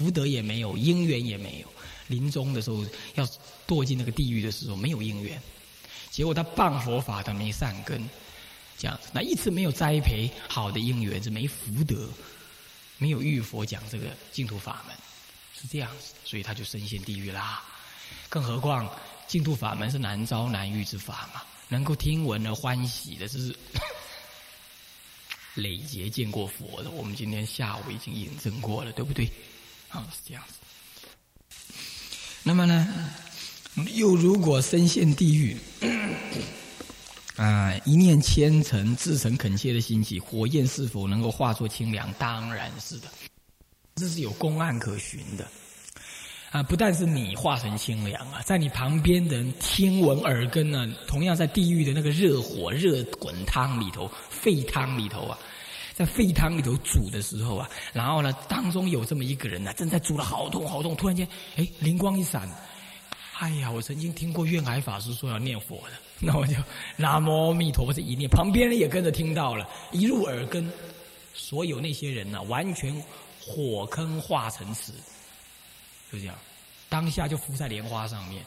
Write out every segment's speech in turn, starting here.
福德也没有，因缘也没有。临终的时候要堕进那个地狱的时候，没有因缘，结果他谤佛法，他没善根，这样子，那一直没有栽培好的因缘，是没福德，没有遇佛讲这个净土法门，是这样子，所以他就深陷地狱啦。更何况净土法门是难招难遇之法嘛，能够听闻而欢喜的，这是累劫见过佛的。我们今天下午已经印证过了，对不对？啊，是这样子。那么呢，又如果深陷地狱，啊，一念虔诚、至诚恳切的心起，火焰是否能够化作清凉？当然是的，这是有公案可循的。啊，不但是你化成清凉啊，在你旁边的人听闻耳根呢，同样在地狱的那个热火、热滚汤里头、沸汤里头啊。在沸汤里头煮的时候啊，然后呢，当中有这么一个人呢，正在煮的好痛好痛，突然间，哎，灵光一闪，哎呀，我曾经听过愿海法师说要念佛的，那我就南无阿弥陀佛这一念，旁边人也跟着听到了，一入耳根，所有那些人呢，完全火坑化成池，就这样，当下就浮在莲花上面，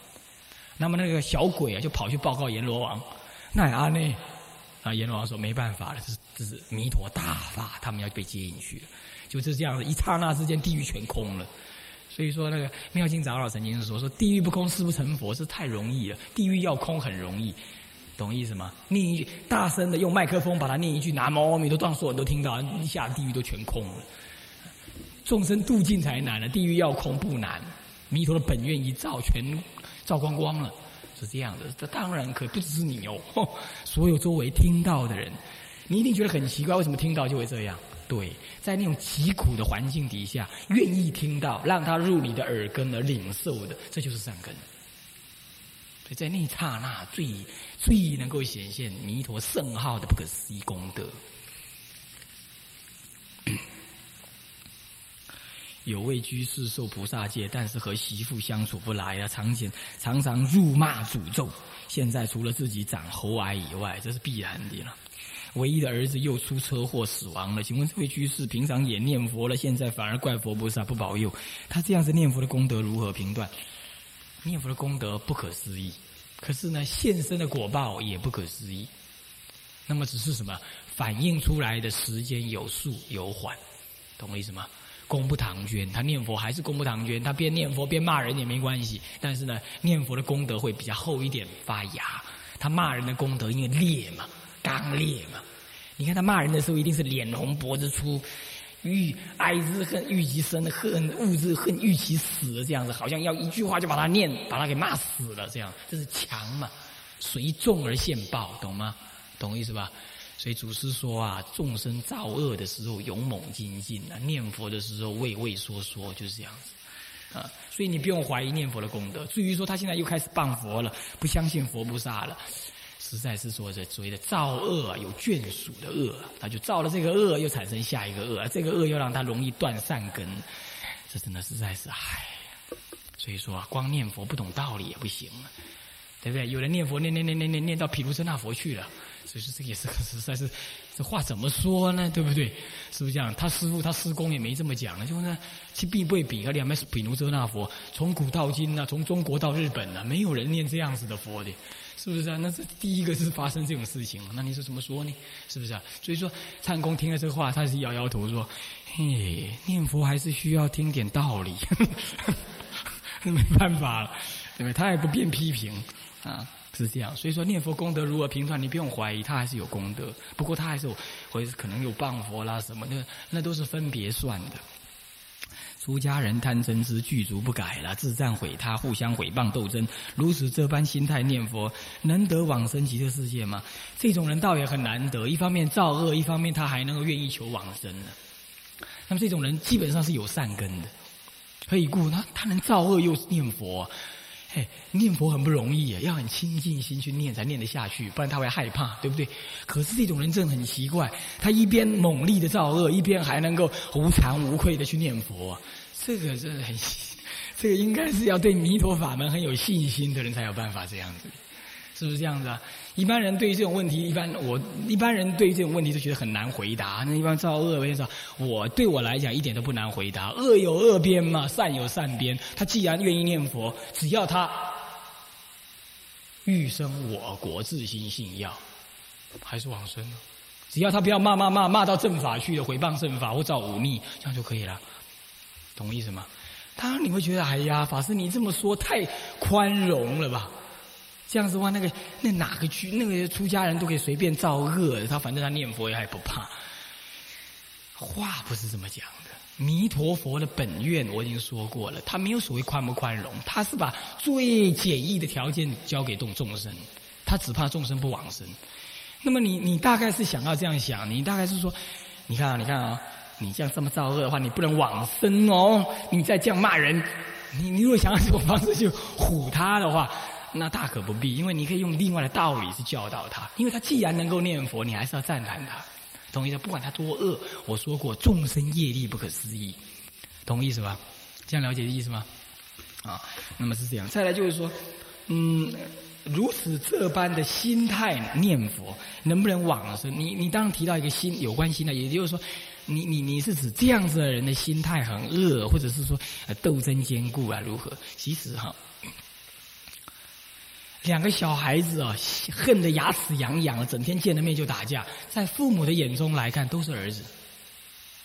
那么那个小鬼啊，就跑去报告阎罗王，那阿内。啊，阎罗王说没办法了，这是这是弥陀大法，他们要被接进去了，就是这样子，一刹那之间，地狱全空了。所以说，那个妙经长老曾经说：“说地狱不空，誓不成佛，是太容易了。地狱要空很容易，懂意思吗？念一句大声的，用麦克风把它念一句南无阿弥陀，让所有人都听到，一下地狱都全空了。众生度尽才难了，地狱要空不难，弥陀的本愿一照，全照光光了。”是这样的，这当然可不只是你哦，所有周围听到的人，你一定觉得很奇怪，为什么听到就会这样？对，在那种极苦的环境底下，愿意听到，让他入你的耳根而领受的，这就是善根。所以在那一刹那，最最能够显现弥陀圣号的不可思议功德。有位居士受菩萨戒，但是和媳妇相处不来啊，常常常常辱骂诅咒。现在除了自己长喉癌以外，这是必然的了。唯一的儿子又出车祸死亡了。请问这位居士平常也念佛了，现在反而怪佛菩萨不保佑。他这样子念佛的功德如何评断？念佛的功德不可思议，可是呢，现身的果报也不可思议。那么只是什么？反映出来的时间有速有缓，懂我意思吗？功不唐捐，他念佛还是功不唐捐，他边念佛边骂人也没关系。但是呢，念佛的功德会比较厚一点，发芽。他骂人的功德因为烈嘛，刚烈嘛。你看他骂人的时候，一定是脸红脖子粗，欲哀之恨欲其生，恨恶之恨欲其死，这样子，好像要一句话就把他念，把他给骂死了，这样这是强嘛，随众而现报，懂吗？懂意思吧？所以祖师说啊，众生造恶的时候勇猛精进啊，念佛的时候畏畏缩缩，就是这样子啊。所以你不用怀疑念佛的功德。至于说他现在又开始谤佛了，不相信佛菩萨了，实在是说这所谓的造恶有眷属的恶，他就造了这个恶，又产生下一个恶，这个恶又让他容易断善根，这真的实在是唉。所以说啊，光念佛不懂道理也不行，对不对？有人念佛念念念念念念到毗卢遮那佛去了。就是，这个也是实在是，这话怎么说呢？对不对？是不是这样？他师傅他师公也没这么讲，就呢，其必不会比，两边是毗卢遮那佛，从古到今呢，从中国到日本呢，没有人念这样子的佛的，是不是啊？那是第一个是发生这种事情，那你是怎么说呢？是不是啊？所以说，灿公听了这个话，他是摇摇头说：“嘿，念佛还是需要听点道理，没办法了，对不对？他也不便批评啊。”是这样，所以说念佛功德如何评断，你不用怀疑，他还是有功德。不过他还是有，或者可能有谤佛啦什么，那那都是分别算的。出家人贪嗔痴具足不改了，自赞毁他，互相毁谤斗争，如此这般心态念佛，能得往生极乐世界吗？这种人倒也很难得。一方面造恶，一方面他还能够愿意求往生呢。那么这种人基本上是有善根的，可以故？他他能造恶又念佛。哎，念佛很不容易啊，要很清净心去念才念得下去，不然他会害怕，对不对？可是这种人真的很奇怪，他一边猛力的造恶，一边还能够无惭无愧的去念佛，这个真的很，这个应该是要对弥陀法门很有信心的人才有办法这样子，是不是这样子啊？一般人对于这种问题，一般我一般人对于这种问题都觉得很难回答。那一般造恶为说，我对我来讲一点都不难回答。恶有恶边嘛，善有善边。他既然愿意念佛，只要他欲生我国自心信要，还是往生。只要他不要骂骂骂骂到正法去了，毁谤正法或造忤逆，这样就可以了。懂意思吗？当然你会觉得，哎呀，法师你这么说太宽容了吧？这样子的话，那个那哪个区那个出家人都可以随便造恶，他反正他念佛也还不怕。话不是这么讲的。弥陀佛的。本愿我已经说过了，他没有所谓宽不宽容，他是把最简易的条件交给众众生，他只怕众生不往生。那么你你大概是想要这样想，你大概是说，你看啊，你看啊。你这样这么造恶的话，你不能往生哦！你再这样骂人，你你如果想要这种方式去唬他的。话，那大可不必，因为你可以用另外的道理去教导他。因为他既然能够念佛，你还是要赞叹他，懂意思？不管他多恶，我说过众生业力不可思议，懂意思吧？这样了解的意思吗？啊，那么是这样。再来就是说，嗯，如此这般的心态念佛，能不能往生？你你当然提到一个心有关心的，也就是说。你你你是指这样子的人的心态很恶，或者是说斗争坚固啊？如何？其实哈，两个小孩子啊，恨得牙齿痒痒，整天见了面就打架，在父母的眼中来看都是儿子。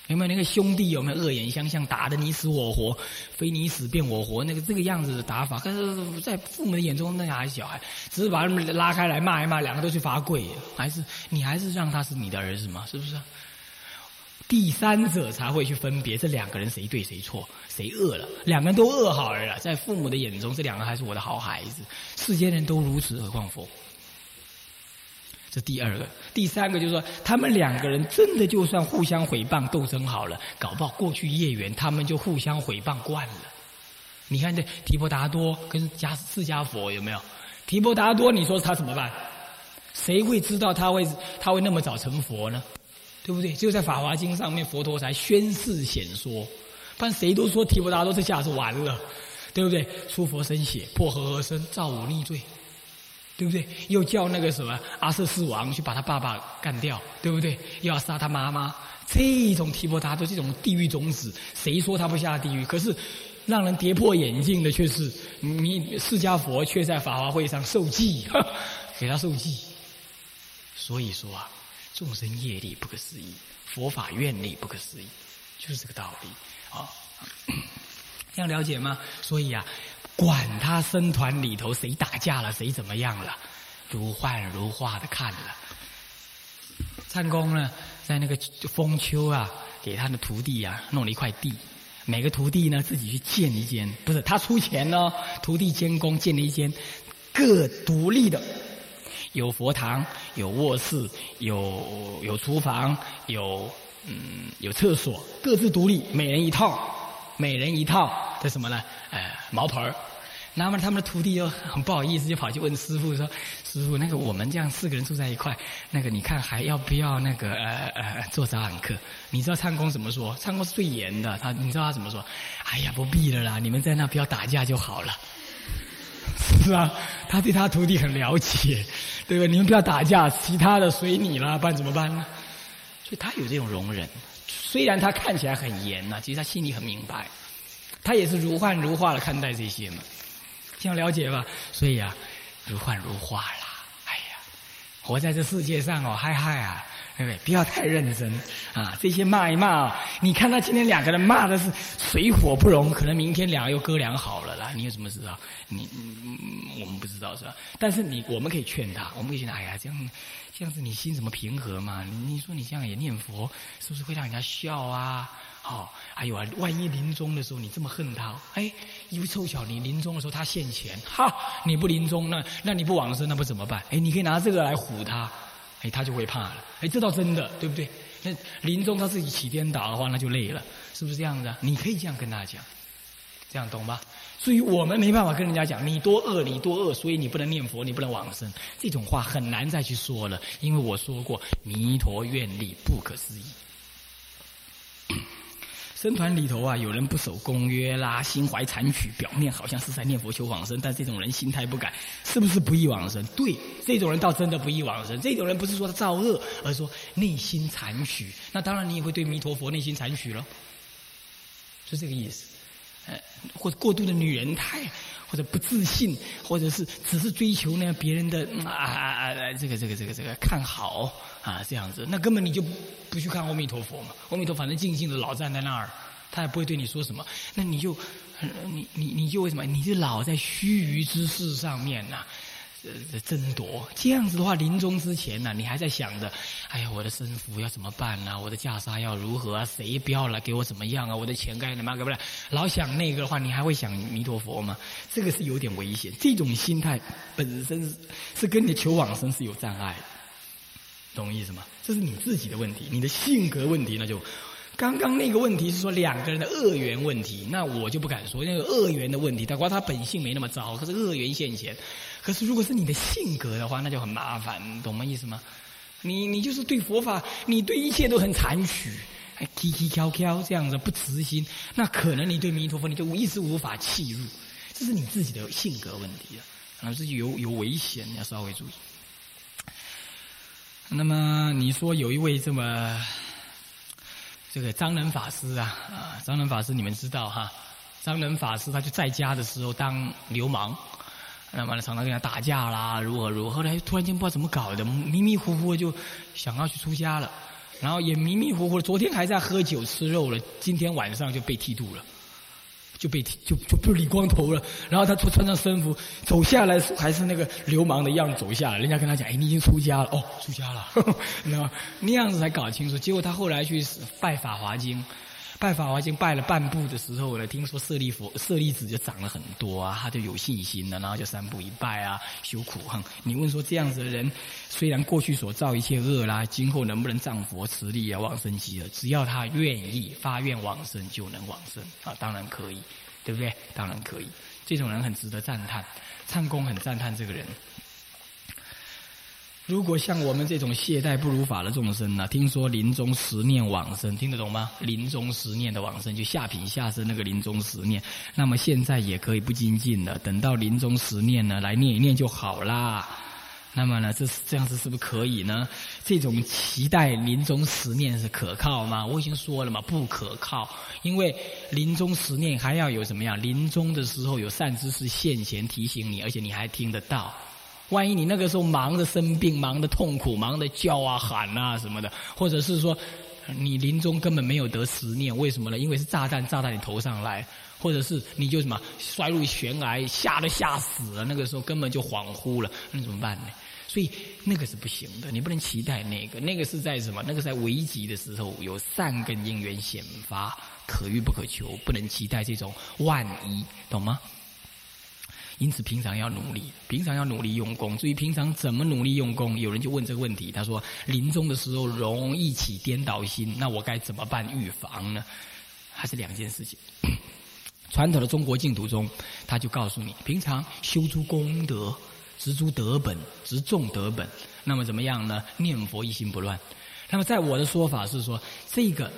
有没有那个兄弟有没有恶言相向，打得你死我活，非你死便我活？那个这个样子的打法，可是，在父母的眼中，那还是小孩，只是把他们拉开来骂一骂，两个都去罚跪，还是你还是让他是你的儿子吗？是不是？第三者才会去分别这两个人谁对谁错，谁恶了。两个人都恶好了，在父母的眼中，这两个还是我的好孩子。世间人都如此，何况佛？这第二个，第三个就是说，他们两个人真的就算互相诽谤斗争好了，搞不好过去业缘，他们就互相诽谤惯了。你看这提婆达多跟迦释迦佛有没有？提婆达多，你说他怎么办？谁会知道他会他会那么早成佛呢？对不对？只有在《法华经》上面，佛陀才宣示显说，不然谁都说提婆达多这下子完了，对不对？出佛身血，破和合身，造忤逆罪，对不对？又叫那个什么阿瑟四王去把他爸爸干掉，对不对？又要杀他妈妈，这种提婆达多这种地狱种子，谁说他不下地狱？可是让人跌破眼镜的却是你释迦佛，却在法华会上受记，给他受记。所以说啊。众生业力不可思议，佛法愿力不可思议，就是这个道理啊。这样了解吗？所以啊，管他僧团里头谁打架了，谁怎么样了，如幻如化的看了。禅公呢，在那个丰丘啊，给他的徒弟啊弄了一块地，每个徒弟呢自己去建一间，不是他出钱呢，徒弟监工建了一间各独立的。有佛堂，有卧室，有有厨房，有嗯有厕所，各自独立，每人一套，每人一套的什么呢？呃，茅盆儿。那么他们的徒弟就很不好意思，就跑去问师傅说：“师傅，那个我们这样四个人住在一块，那个你看还要不要那个呃呃做早晚课？”你知道唱功怎么说？唱功是最严的，他你知道他怎么说？哎呀，不必了啦，你们在那不要打架就好了。是啊，他对他徒弟很了解，对吧？你们不要打架，其他的随你啦，不然怎么办呢？所以他有这种容忍，虽然他看起来很严呐，其实他心里很明白，他也是如幻如化的看待这些嘛，这样了解吧？所以啊，如幻如化啦，哎呀，活在这世界上哦，嗨嗨啊！对不对？不要太认真啊！这些骂一骂，你看他今天两个人骂的是水火不容，可能明天两个又哥俩好了啦。你有什么知道？你我们不知道是吧？但是你我们可以劝他，我们可以劝他。哎呀，这样这样子你心怎么平和嘛？你说你这样也念佛，是不是会让人家笑啊？好，还有啊，万一临终的时候你这么恨他，哎，因为凑巧你临终的时候他现钱，哈，你不临终那那你不往生那不怎么办？哎，你可以拿这个来唬他。哎，他就会怕了。哎，这倒真的，对不对？那临终他自己起颠倒的话，那就累了，是不是这样子？你可以这样跟他讲，这样懂吧？所以我们没办法跟人家讲你多恶，你多恶，所以你不能念佛，你不能往生。这种话很难再去说了，因为我说过，弥陀愿力不可思议。僧团里头啊，有人不守公约啦，心怀残曲，表面好像是在念佛求往生，但这种人心态不改，是不是不易往生？对，这种人倒真的不易往生。这种人不是说他造恶，而是说内心残曲。那当然，你也会对弥陀佛内心残曲了，是这个意思。呃，或者过度的女人态，或者不自信，或者是只是追求呢别人的啊啊啊，这个这个这个这个看好啊这样子，那根本你就不去看阿弥陀佛嘛。阿弥陀反正静静的老站在那儿，他也不会对你说什么。那你就你你你就为什么？你就老在须臾之事上面呐。争夺这样子的话，临终之前呢，你还在想着，哎呀，我的身福要怎么办呢？我的袈裟要如何啊？谁不要来给我怎么样啊？我的钱该怎么给不了？老想那个的话，你还会想弥陀佛吗？这个是有点危险。这种心态本身是跟你求往生是有障碍的，懂意思吗？这是你自己的问题，你的性格问题，那就刚刚那个问题是说两个人的恶缘问题，那我就不敢说那个恶缘的问题。他管他本性没那么糟，可是恶缘现前。可是，如果是你的性格的话，那就很麻烦，懂吗？意思吗？你你就是对佛法，你对一切都很残曲，还叽叽敲敲这样子不慈心，那可能你对弥陀佛你就一直无法契入，这是你自己的性格问题了，啊，这有有危险，要稍微注意。那么你说有一位这么这个张仁法师啊啊，张仁法师你们知道哈？张仁法师他就在家的时候当流氓。那么呢，常常跟他打架啦，如何如何？后来突然间不知道怎么搞的，迷迷糊糊就想要去出家了，然后也迷迷糊糊，昨天还在喝酒吃肉了，今天晚上就被剃度了，就被踢就就不理光头了。然后他穿穿上僧服走下来，还是那个流氓的样子走下来。人家跟他讲：“哎，你已经出家了哦，出家了。”那那样子才搞清楚。结果他后来去拜《法华经》。拜法华经拜了半步的时候呢，听说舍利佛、舍利子就长了很多啊，他就有信心了，然后就三步一拜啊，修苦行。你问说这样子的人，虽然过去所造一切恶啦，今后能不能仗佛慈力啊往生极乐？只要他愿意发愿往生，就能往生啊，当然可以，对不对？当然可以，这种人很值得赞叹，唱功很赞叹这个人。如果像我们这种懈怠不如法的众生呢？听说临终十念往生，听得懂吗？临终十念的往生，就下品下生那个临终十念。那么现在也可以不精进了，等到临终十念呢，来念一念就好啦。那么呢，这是这样子是不是可以呢？这种期待临终十念是可靠吗？我已经说了嘛，不可靠。因为临终十念还要有什么样？临终的时候有善知识现前提醒你，而且你还听得到。万一你那个时候忙着生病、忙着痛苦、忙着叫啊喊啊什么的，或者是说你临终根本没有得十念，为什么呢？因为是炸弹炸到你头上来，或者是你就什么摔入悬崖，吓都吓死了，那个时候根本就恍惚了，那怎么办呢？所以那个是不行的，你不能期待那个，那个是在什么？那个在危急的时候有善根因缘显发，可遇不可求，不能期待这种万一，懂吗？因此，平常要努力，平常要努力用功。至于平常怎么努力用功，有人就问这个问题。他说：“临终的时候容易起颠倒心，那我该怎么办预防呢？”还是两件事情。传统的中国净土中，他就告诉你：平常修诸功德，植诸德本，植众德本。那么怎么样呢？念佛一心不乱。那么在我的说法是说，这个。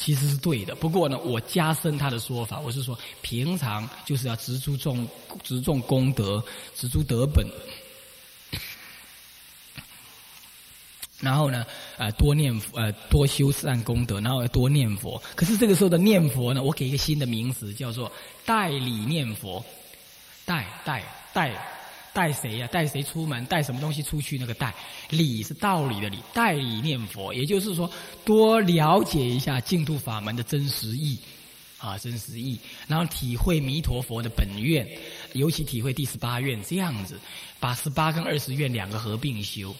其实是对的，不过呢，我加深他的说法，我是说，平常就是要植诸众植众功德，植诸德本，然后呢，呃，多念呃多修善功德，然后多念佛。可是这个时候的念佛呢，我给一个新的名词，叫做代理念佛，代代代。带谁呀？带谁出门？带什么东西出去？那个带理是道理的理，代理念佛，也就是说，多了解一下净土法门的真实意，啊，真实意，然后体会弥陀佛的本愿，尤其体会第十八愿，这样子，把十八跟二十愿两个合并修，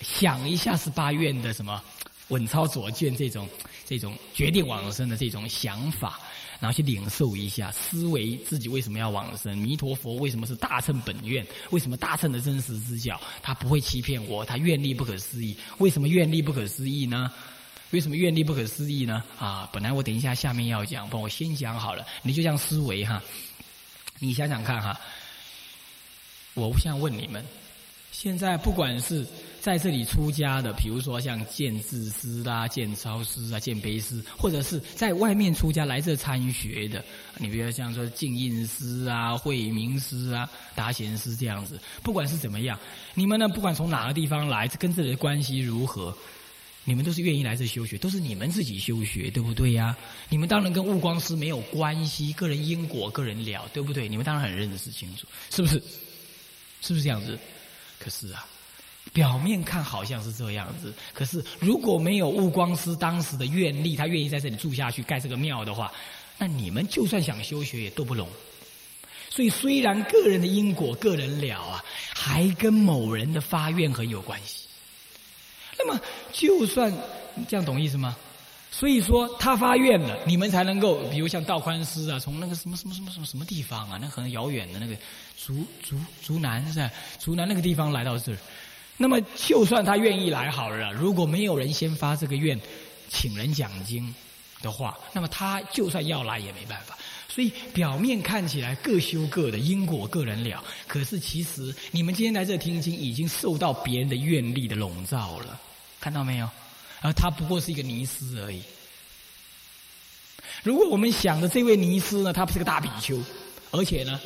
想一下十八愿的什么稳操左卷这种这种决定往生的这种想法。然后去领受一下，思维自己为什么要往生？弥陀佛为什么是大乘本愿？为什么大乘的真实之教？他不会欺骗我，他愿力不可思议。为什么愿力不可思议呢？为什么愿力不可思议呢？啊，本来我等一下下面要讲，帮我先讲好了。你就这样思维哈，你想想看哈。我现在问你们，现在不管是在这里出家的，比如说像建智师啦、建超师啊、建碑师，或者是在外面出家来这参学的，你比如像说净印师啊、慧明师啊、达贤师这样子，不管是怎么样，你们呢，不管从哪个地方来，跟这里的关系如何，你们都是愿意来这修学，都是你们自己修学，对不对呀？你们当然跟悟光师没有关系，个人因果个人了，对不对？你们当然很认识清楚，是不是？是不是这样子？可是啊。表面看好像是这样子，可是如果没有悟光师当时的愿力，他愿意在这里住下去盖这个庙的话，那你们就算想修学也都不容。所以虽然个人的因果个人了啊，还跟某人的发愿很有关系。那么就算这样懂意思吗？所以说他发愿了，你们才能够，比如像道宽师啊，从那个什么什么什么什么什么地方啊，那很遥远的那个竹竹竹南是吧？竹南那个地方来到这儿。那么，就算他愿意来好了，如果没有人先发这个愿，请人讲经的话，那么他就算要来也没办法。所以表面看起来各修各的，因果个人了。可是其实你们今天来这听经，已经受到别人的愿力的笼罩了，看到没有？而他不过是一个尼斯而已。如果我们想的这位尼斯呢，他不是个大比丘，而且呢，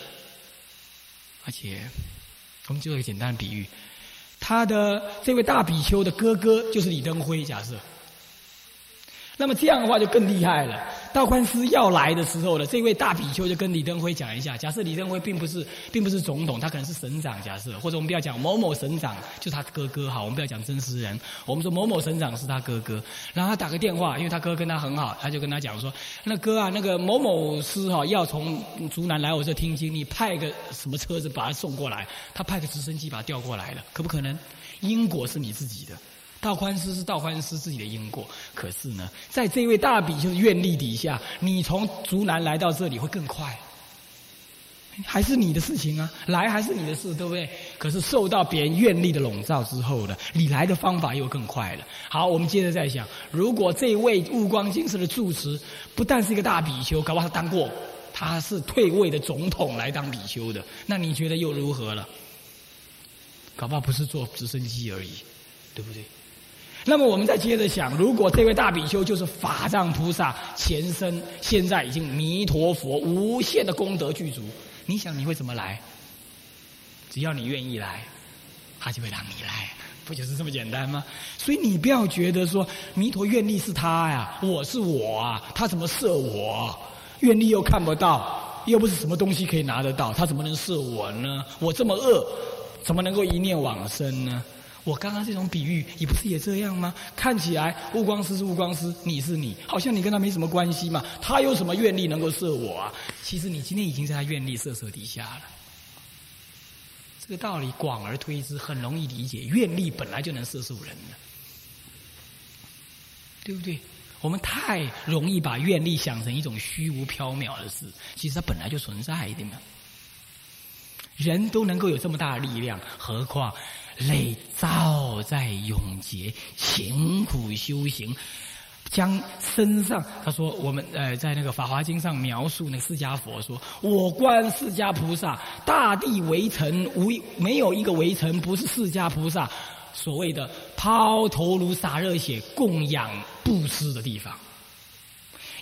而且我们做一个简单的比喻。他的这位大比丘的哥哥就是李登辉，假设。那么这样的话就更厉害了。道宽师要来的时候呢，这位大比丘就跟李登辉讲一下：假设李登辉并不是并不是总统，他可能是省长，假设或者我们不要讲某某省长，就是他哥哥好，我们不要讲真实人，我们说某某省长是他哥哥。然后他打个电话，因为他哥跟他很好，他就跟他讲说：那哥啊，那个某某师哈要从竹南来我这听经，你派个什么车子把他送过来？他派个直升机把他调过来了，可不可能？因果是你自己的。道宽师是道宽师自己的因果，可是呢，在这位大比丘的愿力底下，你从竹南来到这里会更快，还是你的事情啊，来还是你的事，对不对？可是受到别人愿力的笼罩之后呢，你来的方法又更快了。好，我们接着再想，如果这位悟光金寺的住持不但是一个大比丘，搞不好他当过，他是退位的总统来当比丘的，那你觉得又如何了？搞不好不是坐直升机而已，对不对？那么我们再接着想，如果这位大比丘就是法藏菩萨前身，现在已经弥陀佛无限的功德具足，你想你会怎么来？只要你愿意来，他就会让你来，不就是这么简单吗？所以你不要觉得说弥陀愿力是他呀，我是我啊，他怎么摄我？愿力又看不到，又不是什么东西可以拿得到，他怎么能摄我呢？我这么恶，怎么能够一念往生呢？我刚刚这种比喻，你不是也这样吗？看起来悟光师是悟光师，你是你，好像你跟他没什么关系嘛。他有什么愿力能够摄我啊？其实你今天已经在他愿力摄摄底下了。这个道理广而推之，很容易理解。愿力本来就能摄受人的，对不对？我们太容易把愿力想成一种虚无缥缈的事，其实它本来就存在的嘛。人都能够有这么大的力量，何况？累造在永劫，勤苦修行，将身上他说我们呃在那个《法华经》上描述那个释迦佛说，我观释迦菩萨，大地围城无没有一个围城不是释迦菩萨所谓的抛头颅洒热血供养布施的地方，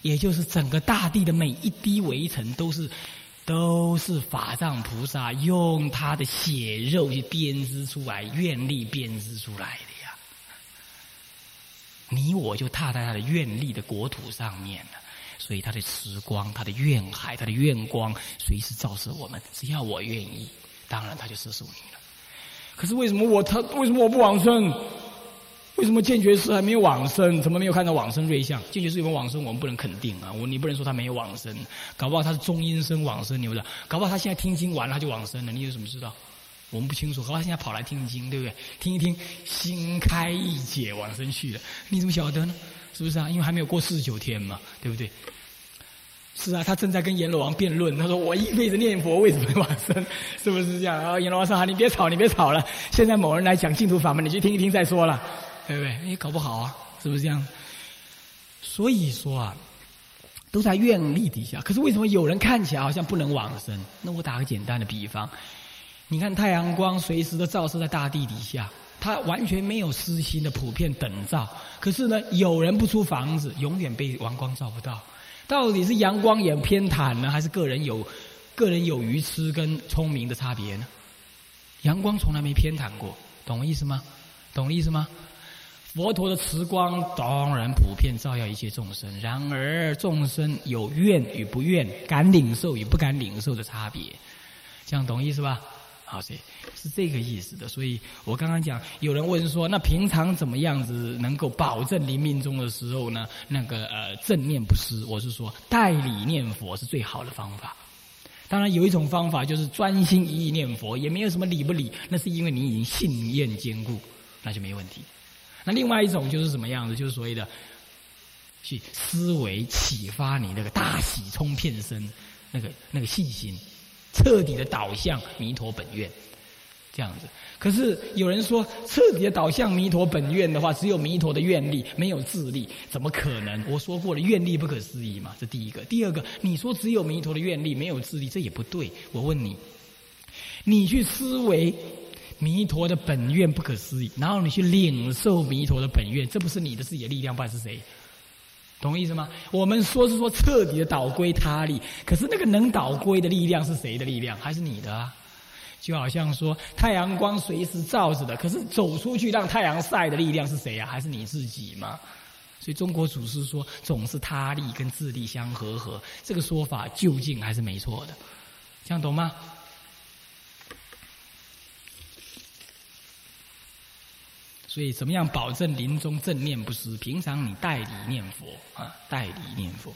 也就是整个大地的每一滴围城都是。都是法藏菩萨用他的血肉去编织出来，愿力编织出来的呀。你我就踏在他的愿力的国土上面了，所以他的慈光、他的愿海、他的愿光，随时照射我们。只要我愿意，当然他就摄受你了。可是为什么我他为什么我不往生？为什么剑觉师还没有往生？怎么没有看到往生瑞相？剑觉师有没有往生？我们不能肯定啊！我你不能说他没有往生，搞不好他是中阴身往生，你不知道？搞不好他现在听经完了他就往生了，你有什么知道？我们不清楚。搞不好他现在跑来听经，对不对？听一听，心开意解，往生去了。你怎么晓得呢？是不是啊？因为还没有过四十九天嘛，对不对？是啊，他正在跟阎罗王辩论。他说：“我一辈子念佛，为什么往生？是不是这样？”啊，阎罗王说：“你别吵，你别吵了。现在某人来讲净土法门，你去听一听再说了。”对不对？也搞不好啊，是不是这样？所以说啊，都在愿力底下。可是为什么有人看起来好像不能往生？那我打个简单的比方，你看太阳光随时都照射在大地底下，他完全没有私心的普遍等照。可是呢，有人不出房子，永远被阳光照不到。到底是阳光眼偏袒呢，还是个人有个人有愚痴跟聪明的差别呢？阳光从来没偏袒过，懂我意思吗？懂我意思吗？佛陀的慈光当然普遍照耀一切众生，然而众生有愿与不愿、敢领受与不敢领受的差别，这样懂意思吧？好，是是这个意思的。所以我刚刚讲，有人问说，那平常怎么样子能够保证临命终的时候呢？那个呃正念不失，我是说代理念佛是最好的方法。当然有一种方法就是专心一意念佛，也没有什么理不理，那是因为你已经信念坚固，那就没问题。那另外一种就是什么样子？就是所谓的去思维启发你那个大喜冲遍身，那个那个信心，彻底的导向弥陀本愿，这样子。可是有人说，彻底的导向弥陀本愿的话，只有弥陀的愿力，没有智力，怎么可能？我说过了，愿力不可思议嘛，这第一个。第二个，你说只有弥陀的愿力，没有智力，这也不对。我问你，你去思维。弥陀的本愿不可思议，然后你去领受弥陀的本愿，这不是你的自己的力量，不然是谁？懂意思吗？我们说是说彻底的倒归他力，可是那个能倒归的力量是谁的力量？还是你的啊？就好像说太阳光随时照着的，可是走出去让太阳晒的力量是谁啊？还是你自己吗？所以中国祖师说总是他力跟自力相合合，这个说法究竟还是没错的，这样懂吗？所以，怎么样保证临终正念不失？平常你代理念佛啊，代理念佛。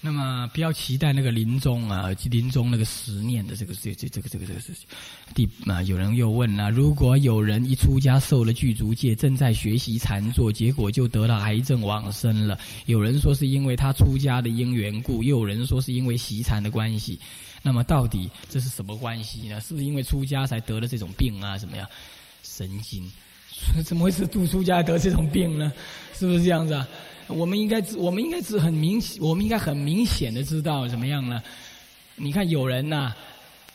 那么，不要期待那个临终啊，临终那个十念的这个这这这个这个这个事情。第啊，有人又问了：如果有人一出家受了具足戒，正在学习禅坐，结果就得了癌症往生了？有人说是因为他出家的因缘故，又有人说是因为习禅的关系。那么到底这是什么关系呢？是不是因为出家才得了这种病啊？怎么样？神经？怎么会是度出家得这种病呢？是不是这样子啊？我们应该知，我们应该是很明，我们应该很明显的知道怎么样呢？你看有人呐，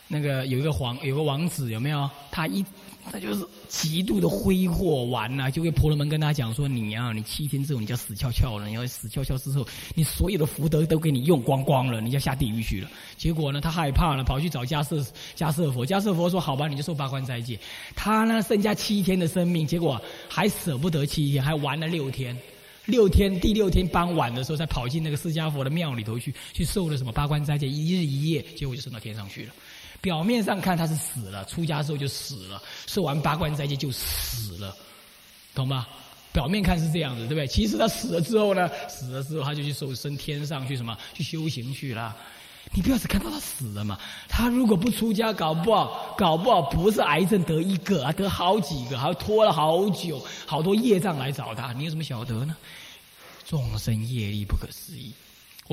那个有一个皇，有个王子，有没有？他一。他就是极度的挥霍完了，就跟婆罗门跟他讲说：“你呀，你七天之后你就要死翘翘了，你要死翘翘之后，你所有的福德都给你用光光了，你要下地狱去了。”结果呢，他害怕了，跑去找迦瑟迦瑟佛。迦瑟佛说：“好吧，你就受八关斋戒。”他呢，剩下七天的生命，结果还舍不得七天，还玩了六天。六天，第六天傍晚的时候，才跑进那个释迦佛的庙里头去，去受了什么八关斋戒，一日一夜，结果就升到天上去了。表面上看他是死了，出家之后就死了，受完八关斋戒就死了，懂吗？表面看是这样子，对不对？其实他死了之后呢，死了之后他就去受升天上去什么？去修行去了。你不要只看到他死了嘛，他如果不出家，搞不好，搞不好不是癌症得一个啊，得好几个，还拖了好久，好多业障来找他，你有什么晓得呢？众生业力不可思议。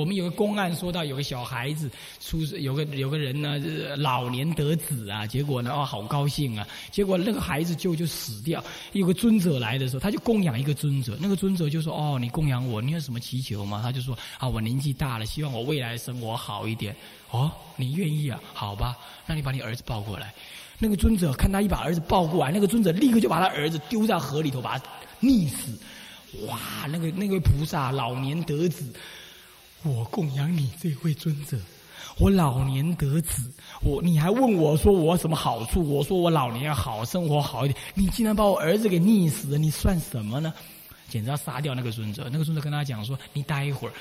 我们有个公案说到，有个小孩子出，有个有个人呢，老年得子啊，结果呢，哦，好高兴啊，结果那个孩子就就死掉。有个尊者来的时候，他就供养一个尊者，那个尊者就说：“哦，你供养我，你有什么祈求吗？”他就说：“啊，我年纪大了，希望我未来生活好一点。”哦，你愿意啊？好吧，那你把你儿子抱过来。那个尊者看他一把儿子抱过来，那个尊者立刻就把他儿子丢在河里头，把他溺死。哇，那个那位菩萨老年得子。我供养你这位尊者，我老年得子，我你还问我说我什么好处？我说我老年要好生活好一点，你竟然把我儿子给溺死了，你算什么呢？简直要杀掉那个尊者！那个尊者跟他讲说：“你待一会儿。”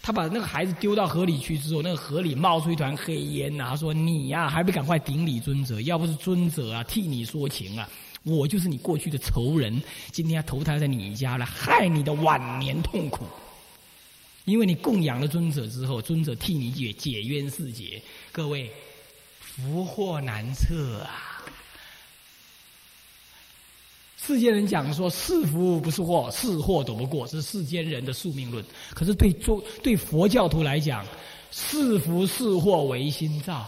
他把那个孩子丢到河里去之后，那个河里冒出一团黑烟呐。他说：“你呀，还不赶快顶礼尊者？要不是尊者啊替你说情啊，我就是你过去的仇人，今天要投胎在你家了，害你的晚年痛苦。”因为你供养了尊者之后，尊者替你解解冤释结，各位福祸难测啊！世间人讲说是福不是祸，是祸躲不过，这是世间人的宿命论。可是对做对佛教徒来讲，是福是祸唯心造，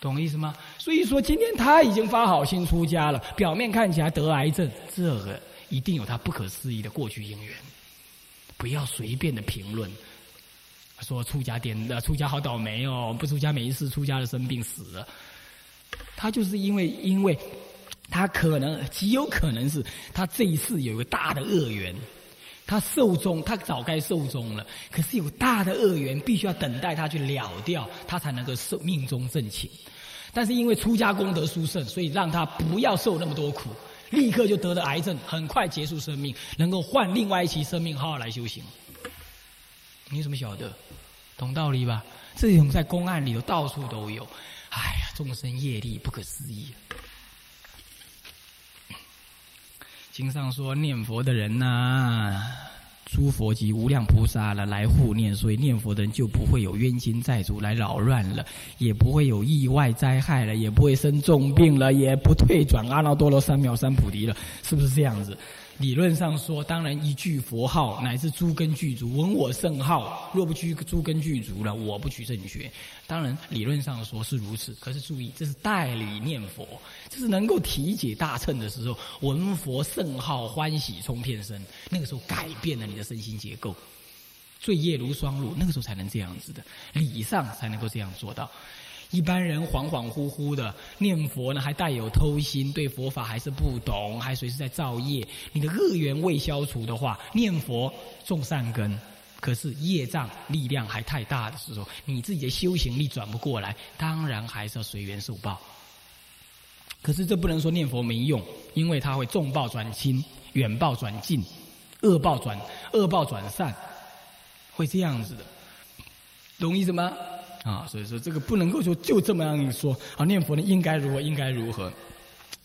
懂意思吗？所以说，今天他已经发好心出家了，表面看起来得癌症，这个一定有他不可思议的过去因缘。不要随便的评论，说出家点的出家好倒霉哦，不出家没事，出家的生病死。了，他就是因为因为，他可能极有可能是他这一次有一个大的恶缘，他寿终，他早该寿终了，可是有大的恶缘，必须要等待他去了掉，他才能够寿命中正寝。但是因为出家功德殊胜，所以让他不要受那么多苦，立刻就得了癌症，很快结束生命，能够换另外一期生命，好好来修行。你怎么晓得？懂道理吧？这种在公案里头到处都有。哎呀，众生业力不可思议。经上说念佛的人呐。诸佛及无量菩萨了来护念，所以念佛的人就不会有冤亲债主来扰乱了，也不会有意外灾害了，也不会生重病了，也不退转阿耨多罗三藐三菩提了，是不是这样子？理论上说，当然一句佛号乃至诸根具足，闻我圣号，若不具诸根具足了，我不取正觉。当然理论上说是如此，可是注意，这是代理念佛，这是能够体解大乘的时候，闻佛圣号欢喜冲遍身，那个时候改变了你的身心结构，罪业如霜露，那个时候才能这样子的，理上才能够这样做到。一般人恍恍惚惚的念佛呢，还带有偷心，对佛法还是不懂，还随时在造业。你的恶缘未消除的话，念佛种善根，可是业障力量还太大的时候，你自己的修行力转不过来，当然还是要随缘受报。可是这不能说念佛没用，因为它会重报转轻，远报转近，恶报转恶报转善，会这样子的，懂意思吗？啊，所以说这个不能够说就这么样一说啊，念佛呢应该如何应该如何，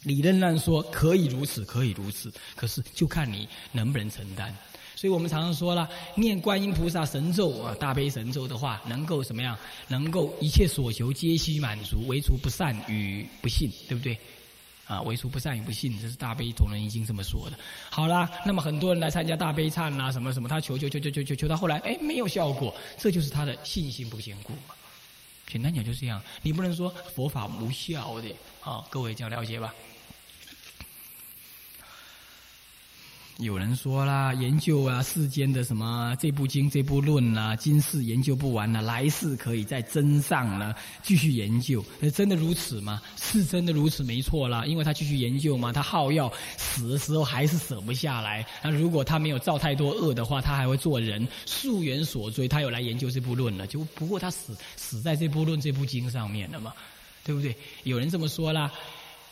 理论上说可以如此可以如此，可是就看你能不能承担。所以我们常常说了，念观音菩萨神咒啊，大悲神咒的话，能够什么样？能够一切所求皆悉满足，唯除不善与不信，对不对？啊，唯除不善与不信，这是大悲同仁已经这么说的。好啦，那么很多人来参加大悲忏啊，什么什么，他求求求求求求求到后来，哎，没有效果，这就是他的信心不坚固嘛。简单讲就是这样，你不能说佛法无效的，啊，各位这样了解吧。有人说啦，研究啊世间的什么这部经这部论啦，今世研究不完了，来世可以再增上呢，继续研究。那真的如此吗？是真的如此，没错啦，因为他继续研究嘛，他耗药死的时候还是舍不下来。那如果他没有造太多恶的话，他还会做人，溯源所追，他有来研究这部论了。就不过他死死在这部论这部经上面了嘛，对不对？有人这么说啦，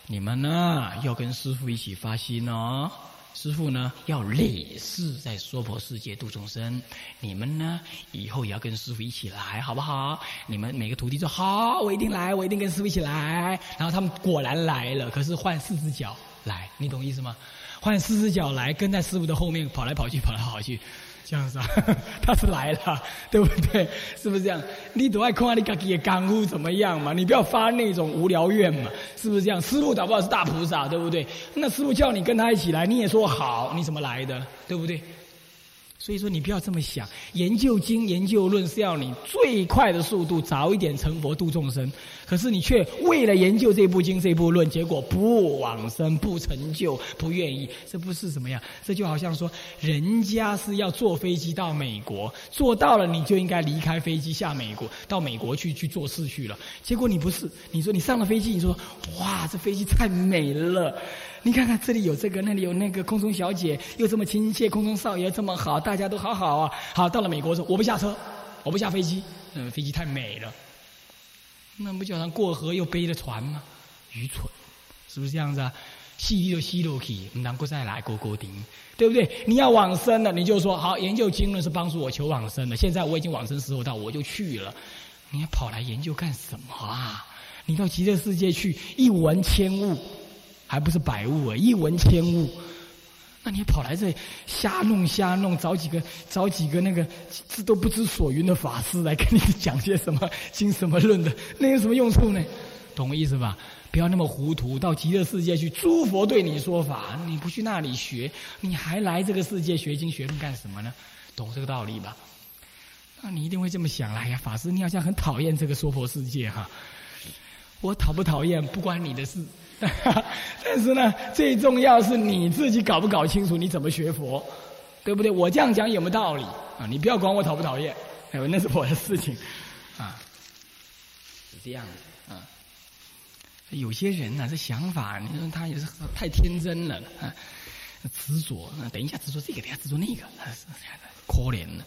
你们呢要跟师傅一起发心哦。师傅呢，要累世在娑婆世界度众生，你们呢，以后也要跟师傅一起来，好不好？你们每个徒弟说好，我一定来，我一定跟师傅一起来。然后他们果然来了，可是换四只脚来，你懂意思吗？换四只脚来，跟在师傅的后面跑来跑去，跑来跑去。这样子啊，他是来了，对不对？是不是这样？你都爱看你自己的干夫怎么样嘛？你不要发那种无聊愿嘛？是不是这样？师傅搞不好是大菩萨，对不对？那师傅叫你跟他一起来，你也说好，你怎么来的？对不对？所以说，你不要这么想。研究经、研究论是要你最快的速度，早一点成佛度众生。可是你却为了研究这部经、这部论，结果不往生、不成就、不愿意，这不是什么呀？这就好像说，人家是要坐飞机到美国，做到了，你就应该离开飞机下美国，到美国去去做事去了。结果你不是，你说你上了飞机，你说哇，这飞机太美了。你看看这里有这个，那里有那个，空中小姐又这么亲切，空中少爷这么好，大家都好好啊。好，到了美国说我不下车，我不下飞机，嗯，飞机太美了。那不叫他过河又背着船吗？愚蠢，是不是这样子啊？戏就戏落去，难过再来过过顶，对不对？你要往生了，你就说好，研究经论是帮助我求往生的。现在我已经往生时候到，我就去了。你还跑来研究干什么啊？你到极乐世界去，一闻千物。还不是百物啊，一闻千物，那你跑来这里瞎弄瞎弄，找几个找几个那个知都不知所云的法师来跟你讲些什么经什么论的，那有什么用处呢？懂我意思吧？不要那么糊涂，到极乐世界去，诸佛对你说法，你不去那里学，你还来这个世界学经学论干什么呢？懂这个道理吧？那你一定会这么想，哎呀，法师，你好像很讨厌这个娑婆世界哈？我讨不讨厌不关你的事。但是呢，最重要是你自己搞不搞清楚你怎么学佛，对不对？我这样讲有没有道理啊？你不要管我讨不讨厌，哎，那是我的事情，啊，是这样子啊。有些人呢，这想法，你说他也是太天真了啊，执着。等一下执着这个，等一下执着那个，可怜了。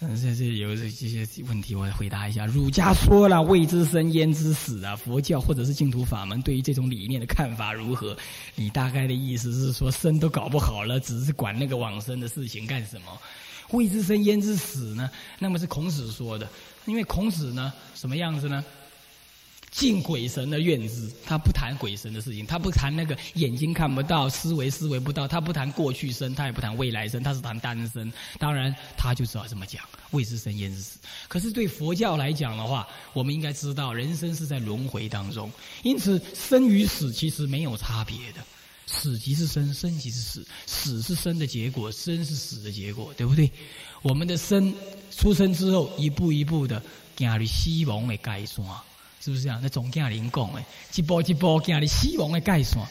嗯，这这有这些问题，我回答一下。儒家说了“未知生焉知死”啊，佛教或者是净土法门对于这种理念的看法如何？你大概的意思是说，生都搞不好了，只是管那个往生的事情干什么？“未知生焉知死”呢？那么是孔子说的，因为孔子呢，什么样子呢？敬鬼神的愿之，他不谈鬼神的事情，他不谈那个眼睛看不到、思维思维不到，他不谈过去生，他也不谈未来生，他是谈单生。当然，他就知道这么讲，未知生焉知死。可是对佛教来讲的话，我们应该知道，人生是在轮回当中，因此生与死其实没有差别的，死即是生，生即是死，死是生的结果，生是死的结果，对不对？我们的生出生之后，一步一步的进入死亡的阶段。是不是这样？那总驾灵讲诶，一波一步行你死亡的概算，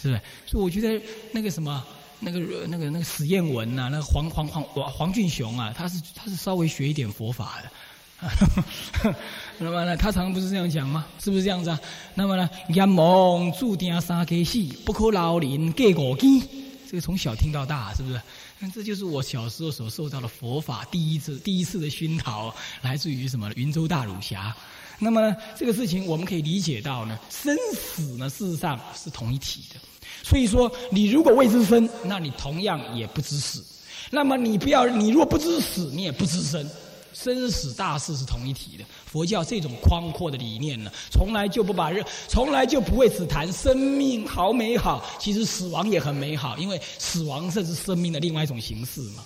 是不是？所以我觉得那个什么，那个那个那个史艳文呐，那个黄黄黄黄俊雄啊，他是他是稍微学一点佛法的。那么呢，他常常不是这样讲吗？是不是这样子啊？那么呢，阎王注定三更死，不可老林过五更。这个从小听到大，是不是？那这就是我小时候所受到的佛法第一次第一次的熏陶，来自于什么？云州大儒侠。那么，这个事情我们可以理解到呢，生死呢事实上是同一体的。所以说，你如果未知生，那你同样也不知死。那么你不要，你若不知死，你也不知生。生死大事是同一体的。佛教这种宽阔的理念呢，从来就不把人，从来就不会只谈生命好美好，其实死亡也很美好，因为死亡这是生命的另外一种形式嘛。